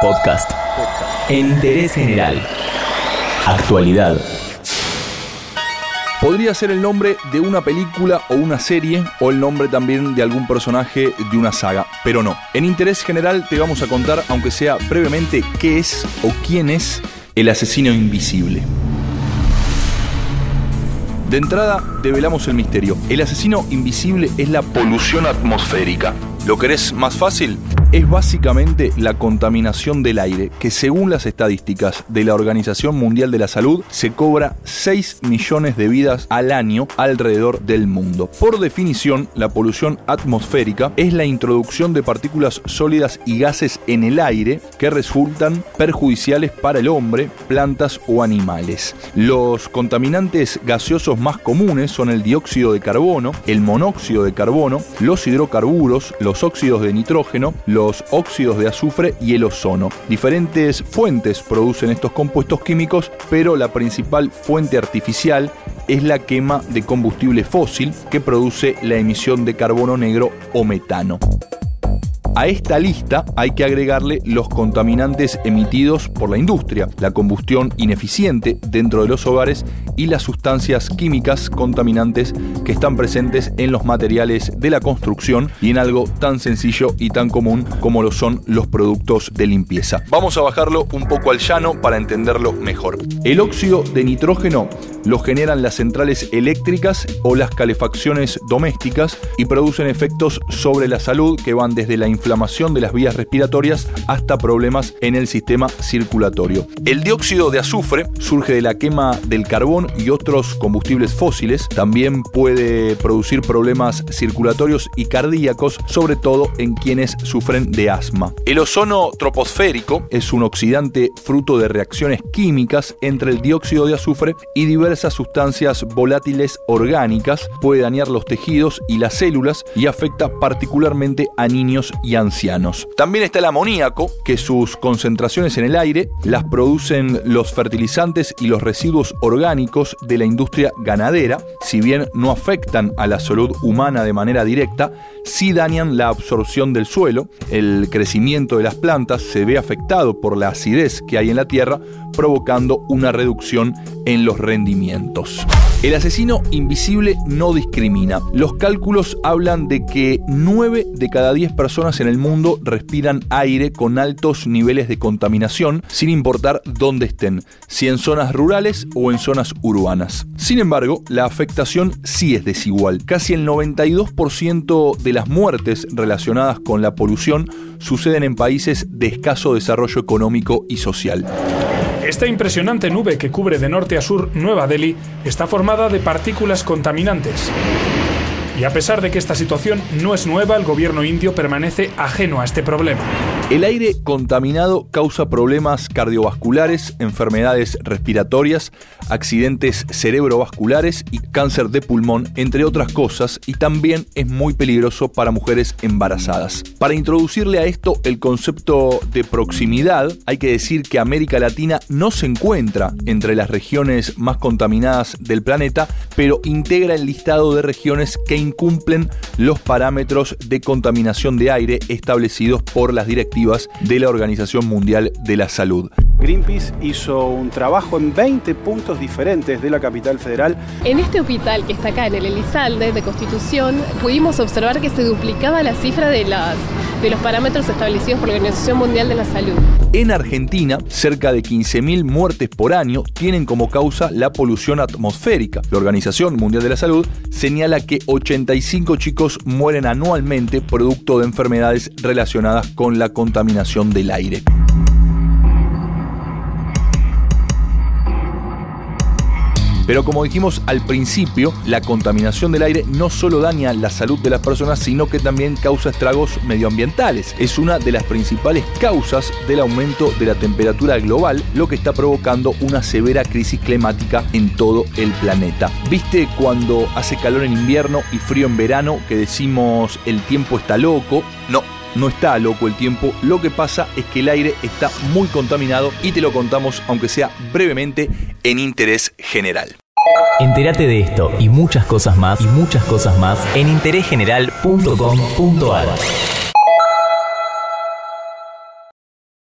Podcast. En interés general. Actualidad. Podría ser el nombre de una película o una serie o el nombre también de algún personaje de una saga, pero no. En interés general te vamos a contar, aunque sea brevemente, qué es o quién es el asesino invisible. De entrada, develamos el misterio. El asesino invisible es la polución atmosférica. ¿Lo querés más fácil? Es básicamente la contaminación del aire, que según las estadísticas de la Organización Mundial de la Salud, se cobra 6 millones de vidas al año alrededor del mundo. Por definición, la polución atmosférica es la introducción de partículas sólidas y gases en el aire que resultan perjudiciales para el hombre, plantas o animales. Los contaminantes gaseosos más comunes son el dióxido de carbono, el monóxido de carbono, los hidrocarburos, los óxidos de nitrógeno, los óxidos de azufre y el ozono. Diferentes fuentes producen estos compuestos químicos, pero la principal fuente artificial es la quema de combustible fósil que produce la emisión de carbono negro o metano. A esta lista hay que agregarle los contaminantes emitidos por la industria, la combustión ineficiente dentro de los hogares y las sustancias químicas contaminantes que están presentes en los materiales de la construcción y en algo tan sencillo y tan común como lo son los productos de limpieza. Vamos a bajarlo un poco al llano para entenderlo mejor. El óxido de nitrógeno lo generan las centrales eléctricas o las calefacciones domésticas y producen efectos sobre la salud que van desde la inflamación de las vías respiratorias hasta problemas en el sistema circulatorio. El dióxido de azufre surge de la quema del carbón y otros combustibles fósiles. También puede producir problemas circulatorios y cardíacos, sobre todo en quienes sufren de asma. El ozono troposférico es un oxidante fruto de reacciones químicas entre el dióxido de azufre y diversas sustancias volátiles orgánicas. Puede dañar los tejidos y las células y afecta particularmente a niños y ancianos. También está el amoníaco, que sus concentraciones en el aire las producen los fertilizantes y los residuos orgánicos de la industria ganadera, si bien no afectan a la salud humana de manera directa, sí dañan la absorción del suelo, el crecimiento de las plantas se ve afectado por la acidez que hay en la tierra, provocando una reducción en los rendimientos. El asesino invisible no discrimina. Los cálculos hablan de que 9 de cada 10 personas en el mundo respiran aire con altos niveles de contaminación, sin importar dónde estén, si en zonas rurales o en zonas urbanas. Sin embargo, la afectación sí es desigual. Casi el 92% de las muertes relacionadas con la polución suceden en países de escaso desarrollo económico y social. Esta impresionante nube que cubre de norte a sur Nueva Delhi está formada de partículas contaminantes. Y a pesar de que esta situación no es nueva, el gobierno indio permanece ajeno a este problema. El aire contaminado causa problemas cardiovasculares, enfermedades respiratorias, accidentes cerebrovasculares y cáncer de pulmón, entre otras cosas, y también es muy peligroso para mujeres embarazadas. Para introducirle a esto el concepto de proximidad, hay que decir que América Latina no se encuentra entre las regiones más contaminadas del planeta, pero integra el listado de regiones que incumplen los parámetros de contaminación de aire establecidos por las directivas de la Organización Mundial de la Salud. Greenpeace hizo un trabajo en 20 puntos diferentes de la capital federal. En este hospital que está acá en el Elizalde de Constitución, pudimos observar que se duplicaba la cifra de, las, de los parámetros establecidos por la Organización Mundial de la Salud. En Argentina, cerca de 15.000 muertes por año tienen como causa la polución atmosférica. La Organización Mundial de la Salud señala que 85 chicos mueren anualmente producto de enfermedades relacionadas con la contaminación del aire. Pero como dijimos al principio, la contaminación del aire no solo daña la salud de las personas, sino que también causa estragos medioambientales. Es una de las principales causas del aumento de la temperatura global, lo que está provocando una severa crisis climática en todo el planeta. ¿Viste cuando hace calor en invierno y frío en verano que decimos el tiempo está loco? No, no está loco el tiempo, lo que pasa es que el aire está muy contaminado y te lo contamos, aunque sea brevemente, en interés general. Entérate de esto y muchas cosas más y muchas cosas más en interésgeneral.com.ar.